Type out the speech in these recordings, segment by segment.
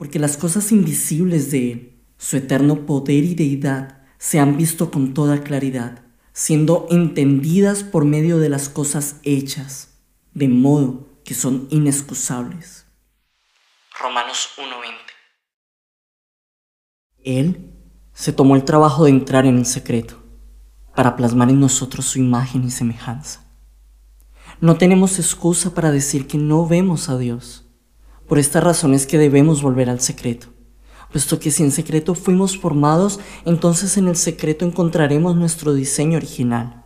porque las cosas invisibles de Él, su eterno poder y deidad, se han visto con toda claridad, siendo entendidas por medio de las cosas hechas, de modo que son inexcusables. Romanos 1:20 Él se tomó el trabajo de entrar en el secreto para plasmar en nosotros su imagen y semejanza. No tenemos excusa para decir que no vemos a Dios por esta razón es que debemos volver al secreto, puesto que si en secreto fuimos formados, entonces en el secreto encontraremos nuestro diseño original.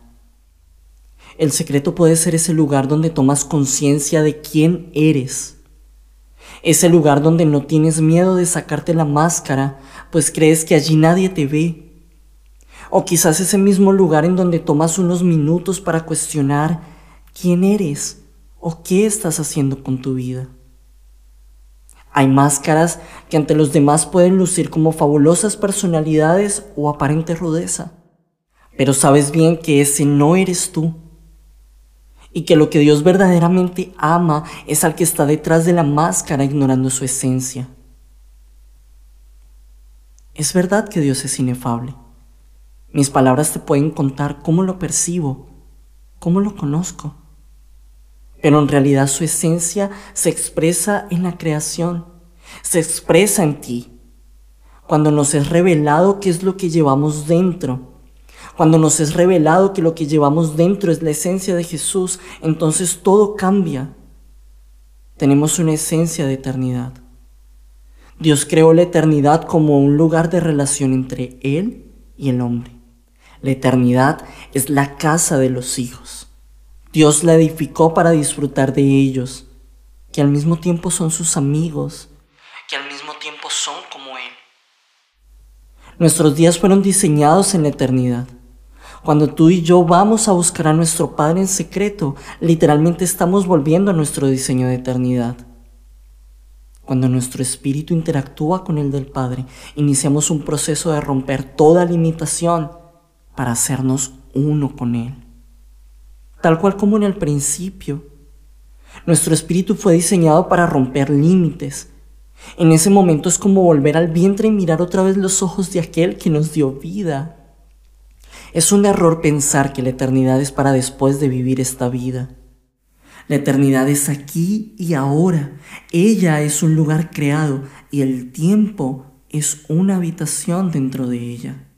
El secreto puede ser ese lugar donde tomas conciencia de quién eres. Ese lugar donde no tienes miedo de sacarte la máscara, pues crees que allí nadie te ve. O quizás ese mismo lugar en donde tomas unos minutos para cuestionar quién eres o qué estás haciendo con tu vida. Hay máscaras que ante los demás pueden lucir como fabulosas personalidades o aparente rudeza. Pero sabes bien que ese no eres tú. Y que lo que Dios verdaderamente ama es al que está detrás de la máscara ignorando su esencia. Es verdad que Dios es inefable. Mis palabras te pueden contar cómo lo percibo, cómo lo conozco pero en realidad su esencia se expresa en la creación, se expresa en ti. Cuando nos es revelado qué es lo que llevamos dentro, cuando nos es revelado que lo que llevamos dentro es la esencia de Jesús, entonces todo cambia. Tenemos una esencia de eternidad. Dios creó la eternidad como un lugar de relación entre Él y el hombre. La eternidad es la casa de los hijos. Dios la edificó para disfrutar de ellos, que al mismo tiempo son sus amigos, que al mismo tiempo son como Él. Nuestros días fueron diseñados en la eternidad. Cuando tú y yo vamos a buscar a nuestro Padre en secreto, literalmente estamos volviendo a nuestro diseño de eternidad. Cuando nuestro espíritu interactúa con el del Padre, iniciamos un proceso de romper toda limitación para hacernos uno con Él tal cual como en el principio. Nuestro espíritu fue diseñado para romper límites. En ese momento es como volver al vientre y mirar otra vez los ojos de aquel que nos dio vida. Es un error pensar que la eternidad es para después de vivir esta vida. La eternidad es aquí y ahora. Ella es un lugar creado y el tiempo es una habitación dentro de ella.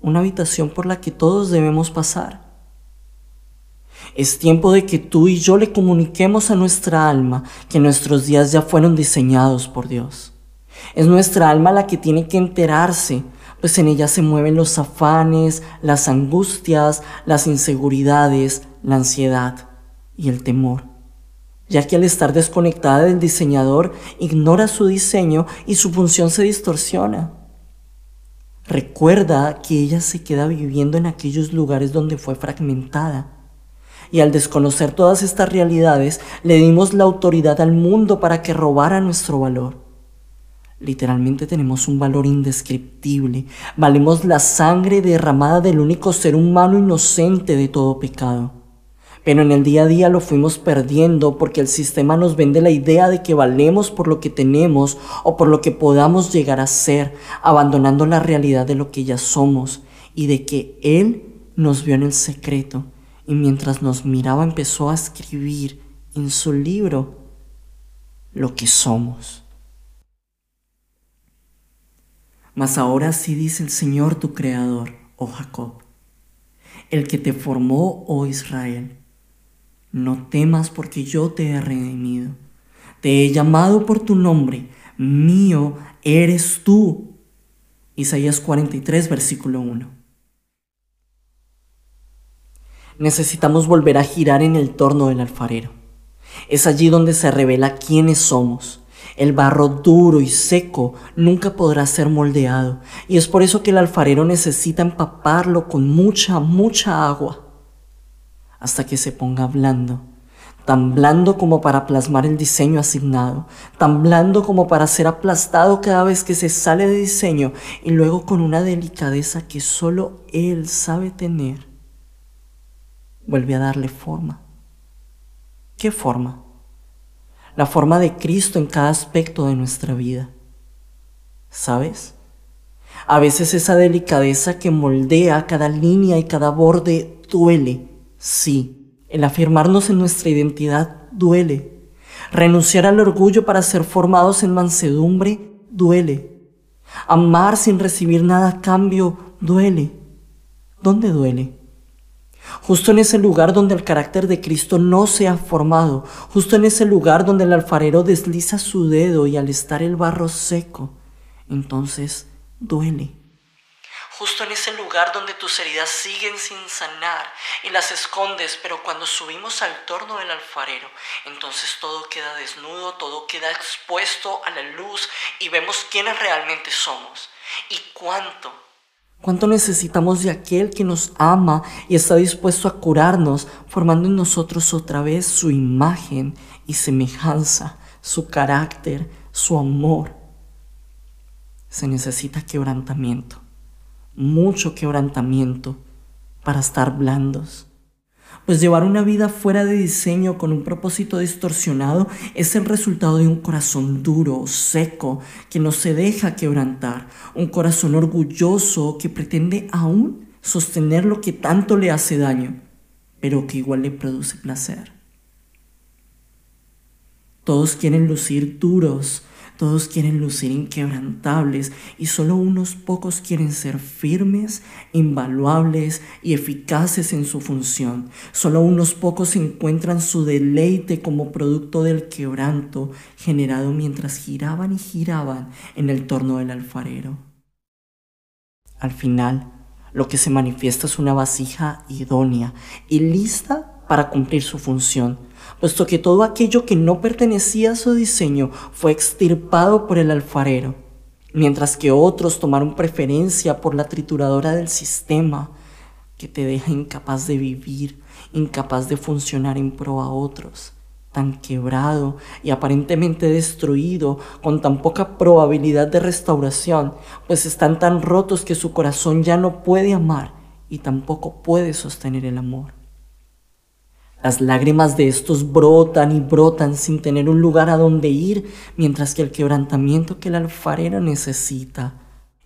Una habitación por la que todos debemos pasar. Es tiempo de que tú y yo le comuniquemos a nuestra alma que nuestros días ya fueron diseñados por Dios. Es nuestra alma la que tiene que enterarse, pues en ella se mueven los afanes, las angustias, las inseguridades, la ansiedad y el temor, ya que al estar desconectada del diseñador ignora su diseño y su función se distorsiona. Recuerda que ella se queda viviendo en aquellos lugares donde fue fragmentada y al desconocer todas estas realidades, le dimos la autoridad al mundo para que robara nuestro valor. Literalmente tenemos un valor indescriptible. Valemos la sangre derramada del único ser humano inocente de todo pecado. Pero en el día a día lo fuimos perdiendo porque el sistema nos vende la idea de que valemos por lo que tenemos o por lo que podamos llegar a ser, abandonando la realidad de lo que ya somos y de que Él nos vio en el secreto y mientras nos miraba empezó a escribir en su libro lo que somos. Mas ahora sí dice el Señor tu Creador, oh Jacob, el que te formó, oh Israel. No temas porque yo te he redimido. Te he llamado por tu nombre. Mío eres tú. Isaías 43, versículo 1 necesitamos volver a girar en el torno del alfarero. Es allí donde se revela quiénes somos. El barro duro y seco nunca podrá ser moldeado y es por eso que el alfarero necesita empaparlo con mucha, mucha agua hasta que se ponga blando, tan blando como para plasmar el diseño asignado, tan blando como para ser aplastado cada vez que se sale de diseño y luego con una delicadeza que solo él sabe tener vuelve a darle forma. ¿Qué forma? la forma de Cristo en cada aspecto de nuestra vida. ¿Sabes? A veces esa delicadeza que moldea cada línea y cada borde duele, sí. El afirmarnos en nuestra identidad duele. Renunciar al orgullo para ser formados en mansedumbre duele. Amar sin recibir nada a cambio duele. ¿Dónde duele? Justo en ese lugar donde el carácter de Cristo no se ha formado, justo en ese lugar donde el alfarero desliza su dedo y al estar el barro seco, entonces duele. Justo en ese lugar donde tus heridas siguen sin sanar y las escondes, pero cuando subimos al torno del alfarero, entonces todo queda desnudo, todo queda expuesto a la luz y vemos quiénes realmente somos y cuánto ¿Cuánto necesitamos de aquel que nos ama y está dispuesto a curarnos, formando en nosotros otra vez su imagen y semejanza, su carácter, su amor? Se necesita quebrantamiento, mucho quebrantamiento para estar blandos pues llevar una vida fuera de diseño con un propósito distorsionado es el resultado de un corazón duro, seco, que no se deja quebrantar, un corazón orgulloso que pretende aún sostener lo que tanto le hace daño, pero que igual le produce placer. Todos quieren lucir duros, todos quieren lucir inquebrantables y solo unos pocos quieren ser firmes, invaluables y eficaces en su función. Solo unos pocos encuentran su deleite como producto del quebranto generado mientras giraban y giraban en el torno del alfarero. Al final, lo que se manifiesta es una vasija idónea y lista para cumplir su función puesto que todo aquello que no pertenecía a su diseño fue extirpado por el alfarero, mientras que otros tomaron preferencia por la trituradora del sistema, que te deja incapaz de vivir, incapaz de funcionar en pro a otros, tan quebrado y aparentemente destruido, con tan poca probabilidad de restauración, pues están tan rotos que su corazón ya no puede amar y tampoco puede sostener el amor. Las lágrimas de estos brotan y brotan sin tener un lugar a donde ir, mientras que el quebrantamiento que el alfarero necesita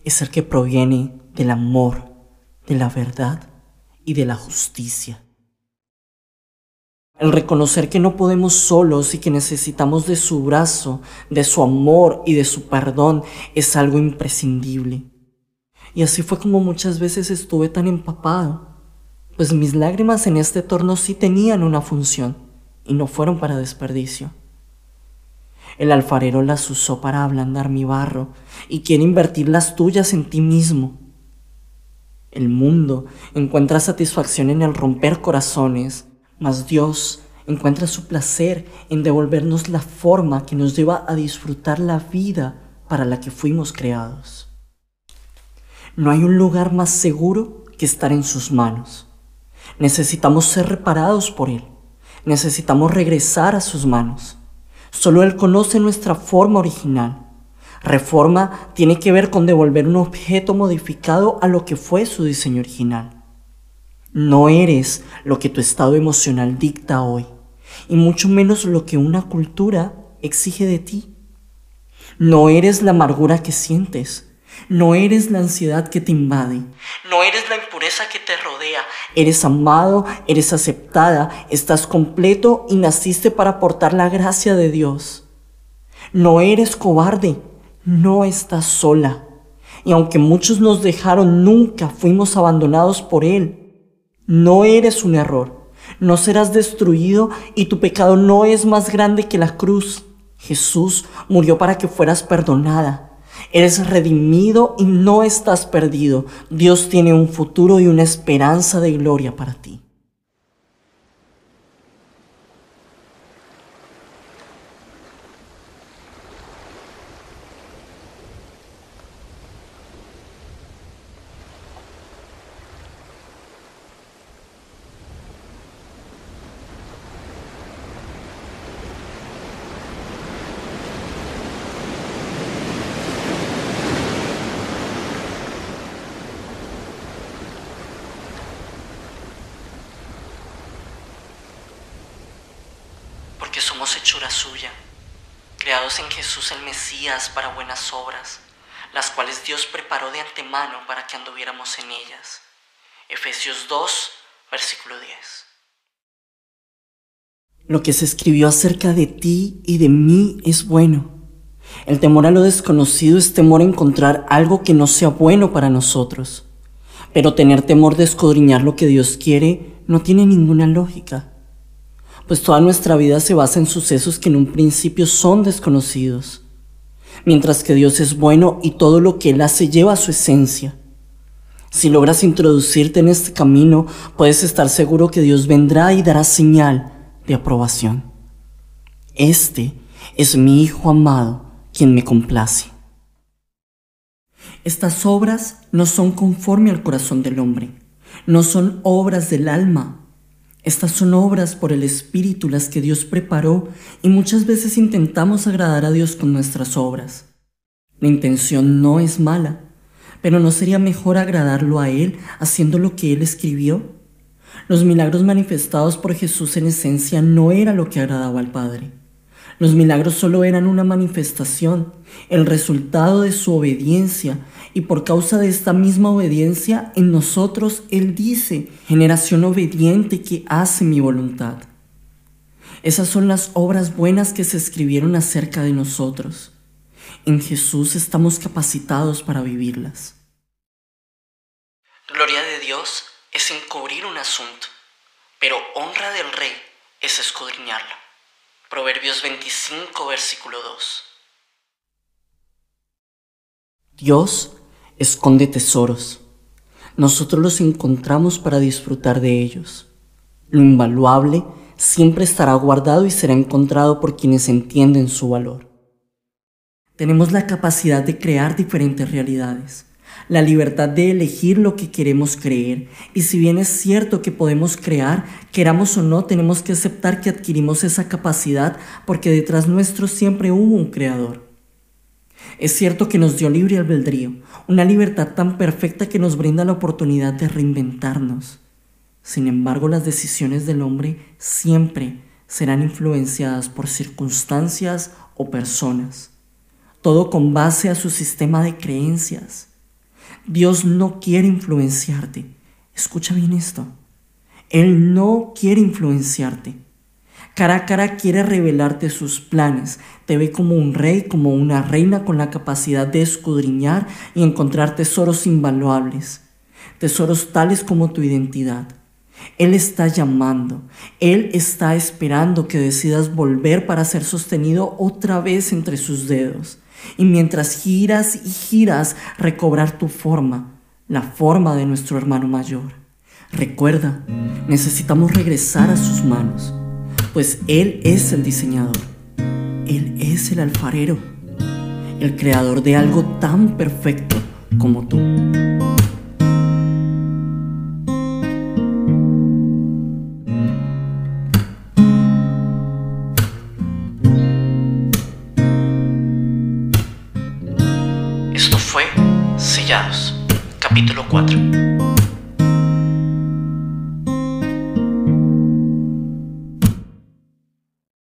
es el que proviene del amor, de la verdad y de la justicia. El reconocer que no podemos solos y que necesitamos de su brazo, de su amor y de su perdón es algo imprescindible. Y así fue como muchas veces estuve tan empapado pues mis lágrimas en este torno sí tenían una función y no fueron para desperdicio. El alfarero las usó para ablandar mi barro y quiere invertir las tuyas en ti mismo. El mundo encuentra satisfacción en el romper corazones, mas Dios encuentra su placer en devolvernos la forma que nos lleva a disfrutar la vida para la que fuimos creados. No hay un lugar más seguro que estar en sus manos. Necesitamos ser reparados por Él. Necesitamos regresar a sus manos. Solo Él conoce nuestra forma original. Reforma tiene que ver con devolver un objeto modificado a lo que fue su diseño original. No eres lo que tu estado emocional dicta hoy, y mucho menos lo que una cultura exige de ti. No eres la amargura que sientes, no eres la ansiedad que te invade. No eres la impureza que te rodea. Eres amado, eres aceptada, estás completo y naciste para aportar la gracia de Dios. No eres cobarde, no estás sola. Y aunque muchos nos dejaron, nunca fuimos abandonados por Él. No eres un error. No serás destruido y tu pecado no es más grande que la cruz. Jesús murió para que fueras perdonada. Eres redimido y no estás perdido. Dios tiene un futuro y una esperanza de gloria para ti. Hechura suya. creados en Jesús el Mesías para buenas obras, las cuales Dios preparó de antemano para que anduviéramos en ellas. Efesios 2, versículo 10. Lo que se escribió acerca de ti y de mí es bueno. El temor a lo desconocido es temor a encontrar algo que no sea bueno para nosotros. Pero tener temor de escudriñar lo que Dios quiere no tiene ninguna lógica, pues toda nuestra vida se basa en sucesos que en un principio son desconocidos, mientras que Dios es bueno y todo lo que Él hace lleva su esencia. Si logras introducirte en este camino, puedes estar seguro que Dios vendrá y dará señal de aprobación. Este es mi Hijo amado, quien me complace. Estas obras no son conforme al corazón del hombre, no son obras del alma. Estas son obras por el Espíritu las que Dios preparó y muchas veces intentamos agradar a Dios con nuestras obras. La intención no es mala, pero ¿no sería mejor agradarlo a Él haciendo lo que Él escribió? Los milagros manifestados por Jesús en esencia no era lo que agradaba al Padre. Los milagros solo eran una manifestación, el resultado de su obediencia, y por causa de esta misma obediencia en nosotros Él dice, generación obediente que hace mi voluntad. Esas son las obras buenas que se escribieron acerca de nosotros. En Jesús estamos capacitados para vivirlas. Gloria de Dios es encubrir un asunto, pero honra del rey es escudriñarlo. Proverbios 25, versículo 2. Dios esconde tesoros. Nosotros los encontramos para disfrutar de ellos. Lo invaluable siempre estará guardado y será encontrado por quienes entienden su valor. Tenemos la capacidad de crear diferentes realidades, la libertad de elegir lo que queremos creer. Y si bien es cierto que podemos crear, queramos o no, tenemos que aceptar que adquirimos esa capacidad porque detrás nuestro siempre hubo un creador. Es cierto que nos dio libre albedrío, una libertad tan perfecta que nos brinda la oportunidad de reinventarnos. Sin embargo, las decisiones del hombre siempre serán influenciadas por circunstancias o personas todo con base a su sistema de creencias. Dios no quiere influenciarte. Escucha bien esto. Él no quiere influenciarte. Cara a cara quiere revelarte sus planes. Te ve como un rey, como una reina con la capacidad de escudriñar y encontrar tesoros invaluables. Tesoros tales como tu identidad. Él está llamando. Él está esperando que decidas volver para ser sostenido otra vez entre sus dedos y mientras giras y giras recobrar tu forma, la forma de nuestro hermano mayor. Recuerda, necesitamos regresar a sus manos, pues Él es el diseñador, Él es el alfarero, el creador de algo tan perfecto como tú. Capítulo 4